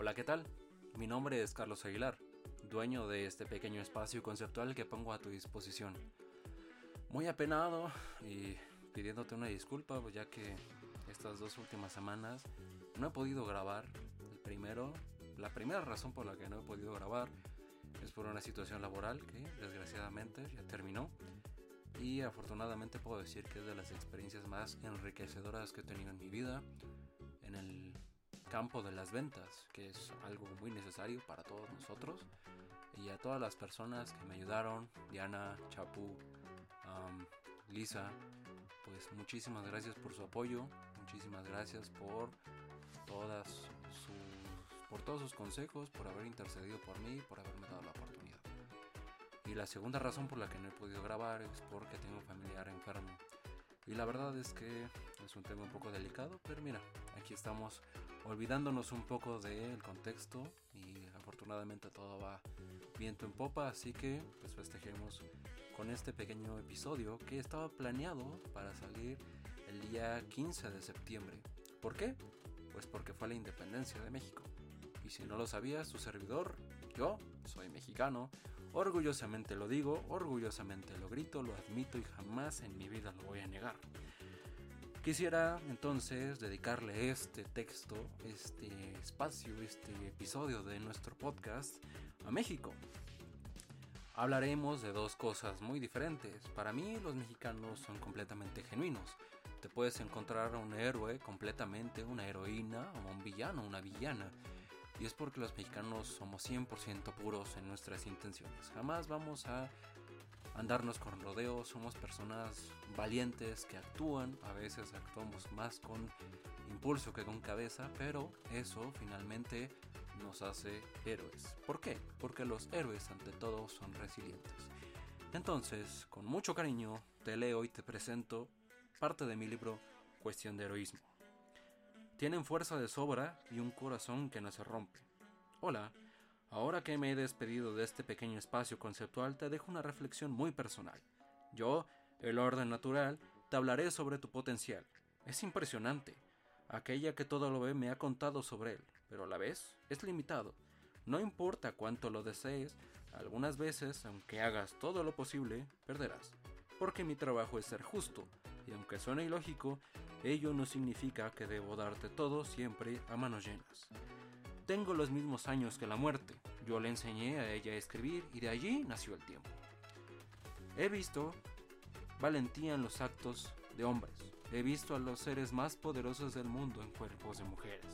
Hola, ¿qué tal? Mi nombre es Carlos Aguilar, dueño de este pequeño espacio conceptual que pongo a tu disposición. Muy apenado y pidiéndote una disculpa, pues ya que estas dos últimas semanas no he podido grabar. El primero, la primera razón por la que no he podido grabar es por una situación laboral que desgraciadamente ya terminó. Y afortunadamente puedo decir que es de las experiencias más enriquecedoras que he tenido en mi vida campo de las ventas, que es algo muy necesario para todos nosotros. Y a todas las personas que me ayudaron, Diana, Chapu, Lisa, pues muchísimas gracias por su apoyo, muchísimas gracias por todas sus, por todos sus consejos, por haber intercedido por mí, por haberme dado la oportunidad. Y la segunda razón por la que no he podido grabar es porque tengo un familiar enfermo. Y la verdad es que es un tema un poco delicado, pero mira, aquí estamos olvidándonos un poco del contexto y afortunadamente todo va viento en popa, así que pues festejemos con este pequeño episodio que estaba planeado para salir el día 15 de septiembre. ¿Por qué? Pues porque fue la independencia de México. Y si no lo sabías, su servidor, yo soy mexicano, orgullosamente lo digo, orgullosamente lo grito, lo admito y jamás en mi vida lo voy a negar. Quisiera entonces dedicarle este texto, este espacio, este episodio de nuestro podcast a México. Hablaremos de dos cosas muy diferentes. Para mí los mexicanos son completamente genuinos. Te puedes encontrar a un héroe completamente, una heroína o un villano, una villana. Y es porque los mexicanos somos 100% puros en nuestras intenciones. Jamás vamos a andarnos con rodeos, somos personas valientes que actúan, a veces actuamos más con impulso que con cabeza, pero eso finalmente nos hace héroes. ¿Por qué? Porque los héroes ante todo son resilientes. Entonces, con mucho cariño, te leo y te presento parte de mi libro Cuestión de Heroísmo. Tienen fuerza de sobra y un corazón que no se rompe. Hola, Ahora que me he despedido de este pequeño espacio conceptual, te dejo una reflexión muy personal. Yo, el orden natural, te hablaré sobre tu potencial. Es impresionante. Aquella que todo lo ve me ha contado sobre él, pero a la vez es limitado. No importa cuánto lo desees, algunas veces, aunque hagas todo lo posible, perderás. Porque mi trabajo es ser justo, y aunque suene ilógico, ello no significa que debo darte todo siempre a manos llenas. Tengo los mismos años que la muerte. Yo le enseñé a ella a escribir y de allí nació el tiempo. He visto valentía en los actos de hombres. He visto a los seres más poderosos del mundo en cuerpos de mujeres.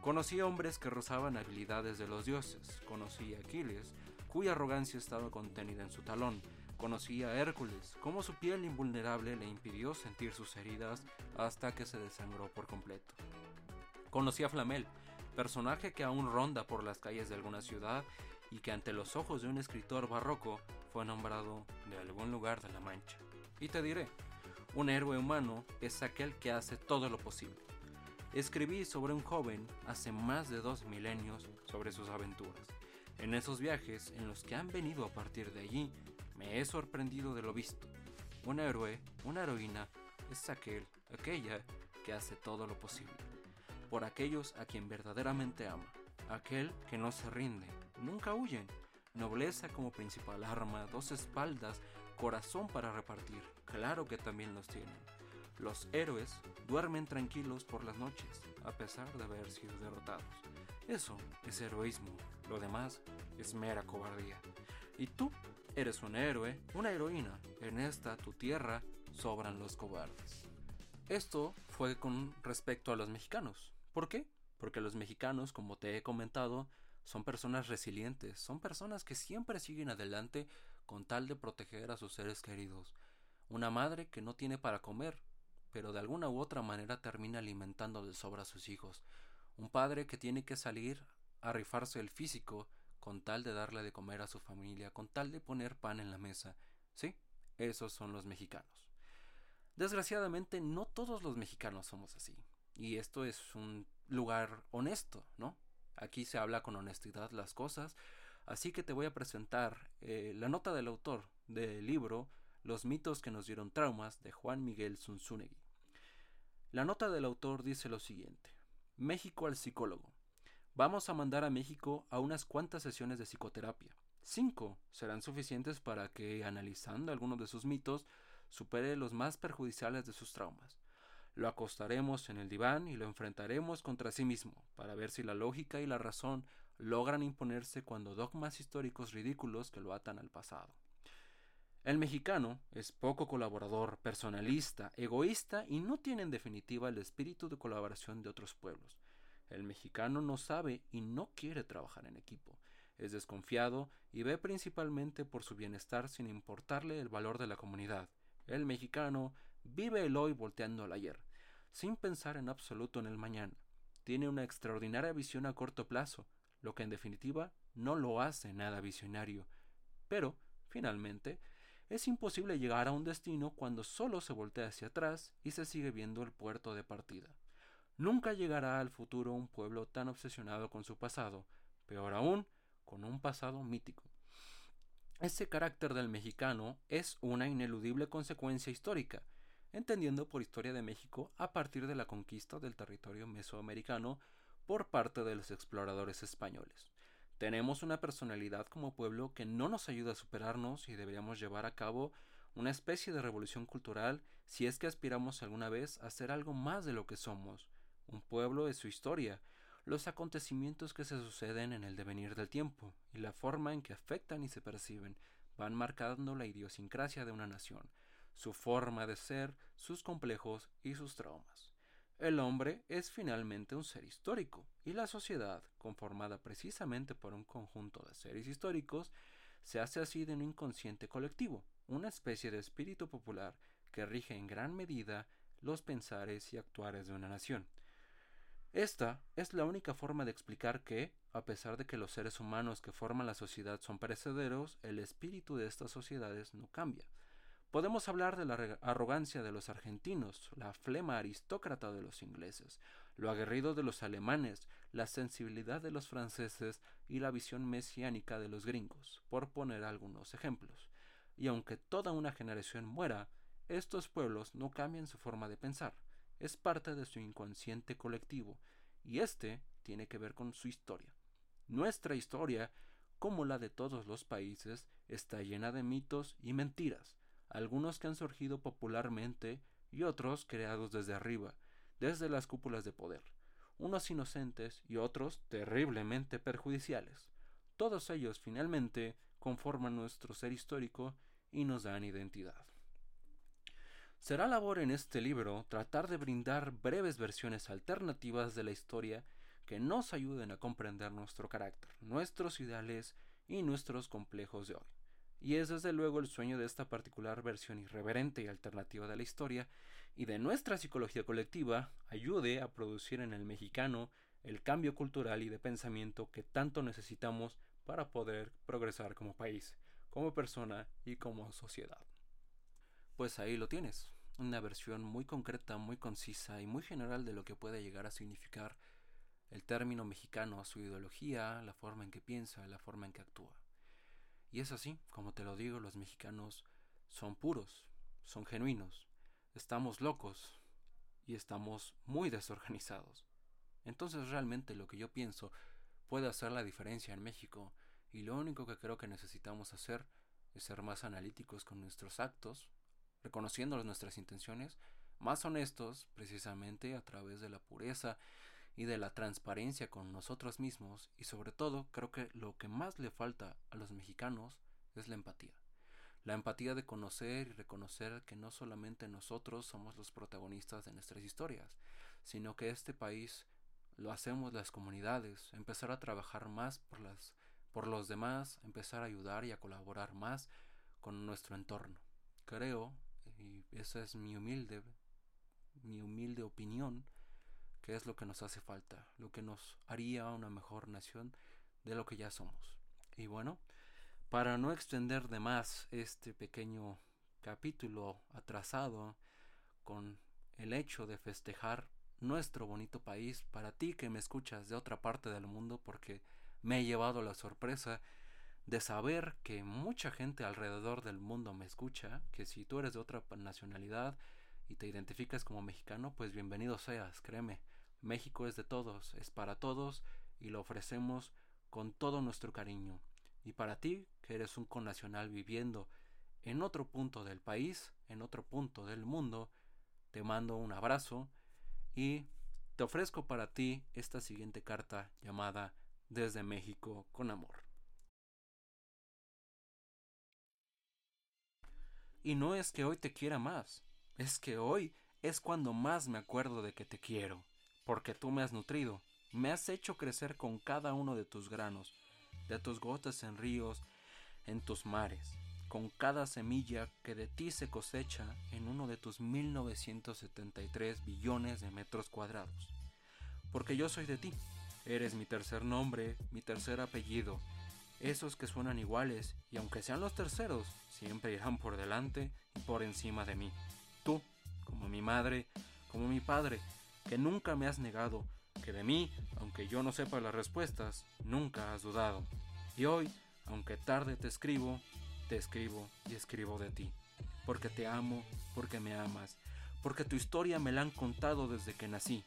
Conocí hombres que rozaban habilidades de los dioses. Conocí a Aquiles, cuya arrogancia estaba contenida en su talón. Conocí a Hércules, cómo su piel invulnerable le impidió sentir sus heridas hasta que se desangró por completo. Conocí a Flamel, personaje que aún ronda por las calles de alguna ciudad y que ante los ojos de un escritor barroco fue nombrado de algún lugar de la Mancha. Y te diré, un héroe humano es aquel que hace todo lo posible. Escribí sobre un joven hace más de dos milenios sobre sus aventuras. En esos viajes en los que han venido a partir de allí, me he sorprendido de lo visto. Un héroe, una heroína, es aquel, aquella que hace todo lo posible por aquellos a quien verdaderamente ama, aquel que no se rinde, nunca huyen, nobleza como principal arma, dos espaldas, corazón para repartir, claro que también los tienen. Los héroes duermen tranquilos por las noches, a pesar de haber sido derrotados. Eso es heroísmo, lo demás es mera cobardía. Y tú eres un héroe, una heroína. En esta, tu tierra, sobran los cobardes. Esto fue con respecto a los mexicanos. ¿Por qué? Porque los mexicanos, como te he comentado, son personas resilientes, son personas que siempre siguen adelante con tal de proteger a sus seres queridos. Una madre que no tiene para comer, pero de alguna u otra manera termina alimentando de sobra a sus hijos. Un padre que tiene que salir a rifarse el físico con tal de darle de comer a su familia, con tal de poner pan en la mesa. Sí, esos son los mexicanos. Desgraciadamente no todos los mexicanos somos así. Y esto es un lugar honesto, ¿no? Aquí se habla con honestidad las cosas. Así que te voy a presentar eh, la nota del autor del libro Los mitos que nos dieron traumas de Juan Miguel Zunzunegui. La nota del autor dice lo siguiente. México al psicólogo. Vamos a mandar a México a unas cuantas sesiones de psicoterapia. Cinco serán suficientes para que, analizando algunos de sus mitos, supere los más perjudiciales de sus traumas. Lo acostaremos en el diván y lo enfrentaremos contra sí mismo, para ver si la lógica y la razón logran imponerse cuando dogmas históricos ridículos que lo atan al pasado. El mexicano es poco colaborador, personalista, egoísta y no tiene en definitiva el espíritu de colaboración de otros pueblos. El mexicano no sabe y no quiere trabajar en equipo. Es desconfiado y ve principalmente por su bienestar sin importarle el valor de la comunidad. El mexicano vive el hoy volteando al ayer, sin pensar en absoluto en el mañana. Tiene una extraordinaria visión a corto plazo, lo que en definitiva no lo hace nada visionario. Pero, finalmente, es imposible llegar a un destino cuando solo se voltea hacia atrás y se sigue viendo el puerto de partida. Nunca llegará al futuro un pueblo tan obsesionado con su pasado, peor aún, con un pasado mítico. Ese carácter del mexicano es una ineludible consecuencia histórica, entendiendo por historia de México a partir de la conquista del territorio mesoamericano por parte de los exploradores españoles. Tenemos una personalidad como pueblo que no nos ayuda a superarnos y deberíamos llevar a cabo una especie de revolución cultural si es que aspiramos alguna vez a ser algo más de lo que somos. Un pueblo es su historia, los acontecimientos que se suceden en el devenir del tiempo y la forma en que afectan y se perciben van marcando la idiosincrasia de una nación, su forma de ser, sus complejos y sus traumas. El hombre es finalmente un ser histórico, y la sociedad, conformada precisamente por un conjunto de seres históricos, se hace así de un inconsciente colectivo, una especie de espíritu popular que rige en gran medida los pensares y actuares de una nación. Esta es la única forma de explicar que, a pesar de que los seres humanos que forman la sociedad son perecederos, el espíritu de estas sociedades no cambia. Podemos hablar de la arrogancia de los argentinos, la flema aristócrata de los ingleses, lo aguerrido de los alemanes, la sensibilidad de los franceses y la visión mesiánica de los gringos, por poner algunos ejemplos. Y aunque toda una generación muera, estos pueblos no cambian su forma de pensar, es parte de su inconsciente colectivo, y este tiene que ver con su historia. Nuestra historia, como la de todos los países, está llena de mitos y mentiras, algunos que han surgido popularmente y otros creados desde arriba, desde las cúpulas de poder, unos inocentes y otros terriblemente perjudiciales. Todos ellos finalmente conforman nuestro ser histórico y nos dan identidad. Será labor en este libro tratar de brindar breves versiones alternativas de la historia que nos ayuden a comprender nuestro carácter, nuestros ideales y nuestros complejos de hoy y es desde luego el sueño de esta particular versión irreverente y alternativa de la historia y de nuestra psicología colectiva ayude a producir en el mexicano el cambio cultural y de pensamiento que tanto necesitamos para poder progresar como país, como persona y como sociedad. Pues ahí lo tienes, una versión muy concreta, muy concisa y muy general de lo que puede llegar a significar el término mexicano, su ideología, la forma en que piensa, la forma en que actúa. Y es así, como te lo digo, los mexicanos son puros, son genuinos, estamos locos y estamos muy desorganizados. Entonces realmente lo que yo pienso puede hacer la diferencia en México y lo único que creo que necesitamos hacer es ser más analíticos con nuestros actos, reconociendo nuestras intenciones, más honestos precisamente a través de la pureza y de la transparencia con nosotros mismos y sobre todo creo que lo que más le falta a los mexicanos es la empatía. La empatía de conocer y reconocer que no solamente nosotros somos los protagonistas de nuestras historias, sino que este país lo hacemos las comunidades, empezar a trabajar más por las por los demás, empezar a ayudar y a colaborar más con nuestro entorno. Creo, y esa es mi humilde mi humilde opinión, que es lo que nos hace falta, lo que nos haría una mejor nación de lo que ya somos. Y bueno, para no extender de más este pequeño capítulo atrasado con el hecho de festejar nuestro bonito país para ti que me escuchas de otra parte del mundo porque me he llevado la sorpresa de saber que mucha gente alrededor del mundo me escucha, que si tú eres de otra nacionalidad y te identificas como mexicano, pues bienvenido seas, créeme. México es de todos, es para todos y lo ofrecemos con todo nuestro cariño. Y para ti, que eres un connacional viviendo en otro punto del país, en otro punto del mundo, te mando un abrazo y te ofrezco para ti esta siguiente carta llamada Desde México con Amor. Y no es que hoy te quiera más, es que hoy es cuando más me acuerdo de que te quiero, porque tú me has nutrido, me has hecho crecer con cada uno de tus granos, de tus gotas en ríos, en tus mares, con cada semilla que de ti se cosecha en uno de tus 1973 billones de metros cuadrados. Porque yo soy de ti, eres mi tercer nombre, mi tercer apellido, esos que suenan iguales y aunque sean los terceros, siempre irán por delante y por encima de mí. Tú, como mi madre, como mi padre, que nunca me has negado, que de mí, aunque yo no sepa las respuestas, nunca has dudado. Y hoy, aunque tarde te escribo, te escribo y escribo de ti. Porque te amo, porque me amas, porque tu historia me la han contado desde que nací.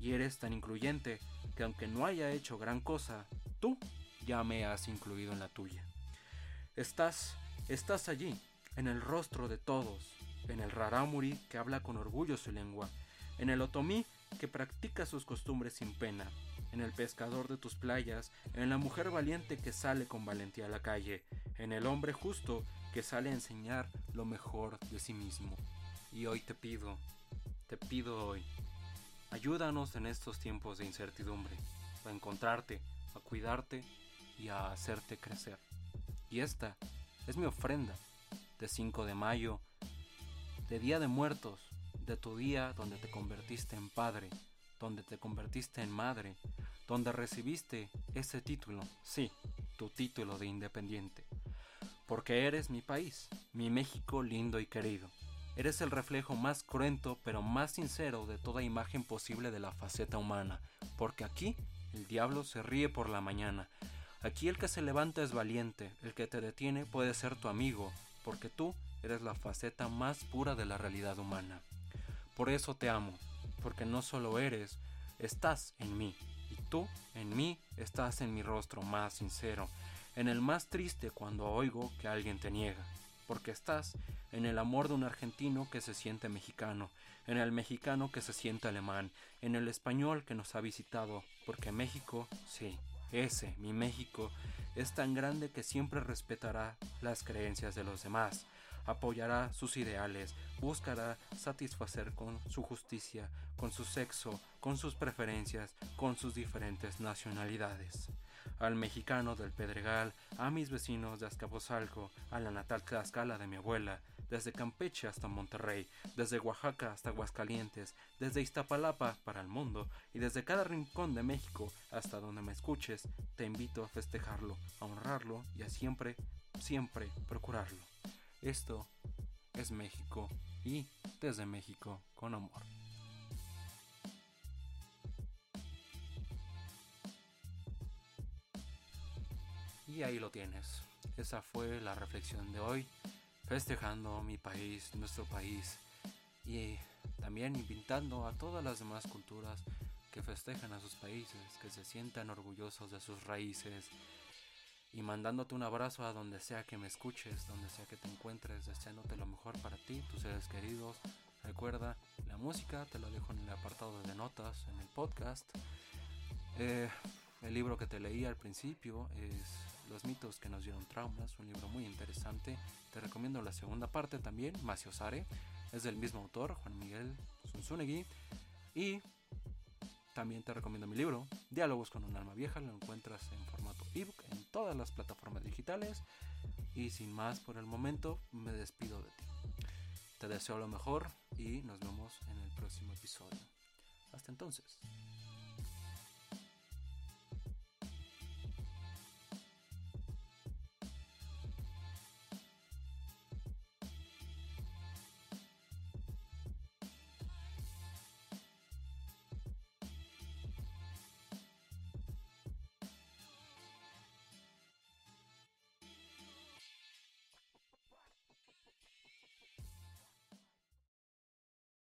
Y eres tan incluyente que aunque no haya hecho gran cosa, tú ya me has incluido en la tuya. Estás, estás allí, en el rostro de todos, en el rarámuri que habla con orgullo su lengua, en el otomí que practica sus costumbres sin pena, en el pescador de tus playas, en la mujer valiente que sale con valentía a la calle, en el hombre justo que sale a enseñar lo mejor de sí mismo. Y hoy te pido, te pido hoy, ayúdanos en estos tiempos de incertidumbre, a encontrarte, a cuidarte y a hacerte crecer. Y esta es mi ofrenda de 5 de mayo, de Día de Muertos, de tu día donde te convertiste en padre, donde te convertiste en madre, donde recibiste ese título, sí, tu título de independiente. Porque eres mi país, mi México lindo y querido. Eres el reflejo más cruento pero más sincero de toda imagen posible de la faceta humana, porque aquí el diablo se ríe por la mañana. Aquí el que se levanta es valiente, el que te detiene puede ser tu amigo, porque tú eres la faceta más pura de la realidad humana. Por eso te amo, porque no solo eres, estás en mí, y tú en mí estás en mi rostro más sincero, en el más triste cuando oigo que alguien te niega, porque estás en el amor de un argentino que se siente mexicano, en el mexicano que se siente alemán, en el español que nos ha visitado, porque México, sí, ese, mi México, es tan grande que siempre respetará las creencias de los demás, apoyará sus ideales, buscará satisfacer con su justicia, con su sexo, con sus preferencias, con sus diferentes nacionalidades. Al mexicano del Pedregal, a mis vecinos de Azcapotzalco, a la natal Tlaxcala de mi abuela, desde Campeche hasta Monterrey, desde Oaxaca hasta Aguascalientes, desde Iztapalapa para el mundo y desde cada rincón de México hasta donde me escuches, te invito a festejarlo, a honrarlo y a siempre, siempre procurarlo. Esto es México y desde México con amor. Y ahí lo tienes. Esa fue la reflexión de hoy, festejando mi país, nuestro país y también invitando a todas las demás culturas que festejan a sus países, que se sientan orgullosos de sus raíces, y mandándote un abrazo a donde sea que me escuches, donde sea que te encuentres, deseándote lo mejor para ti, tus seres queridos. Recuerda, la música te la dejo en el apartado de notas, en el podcast. Eh, el libro que te leí al principio es Los mitos que nos dieron traumas, un libro muy interesante. Te recomiendo la segunda parte también, Maciosare, es del mismo autor, Juan Miguel Zunzunegui. Y también te recomiendo mi libro, Diálogos con un alma vieja, lo encuentras en formato ebook todas las plataformas digitales. Y sin más por el momento, me despido de ti. Te deseo lo mejor y nos vemos en el próximo episodio. Hasta entonces.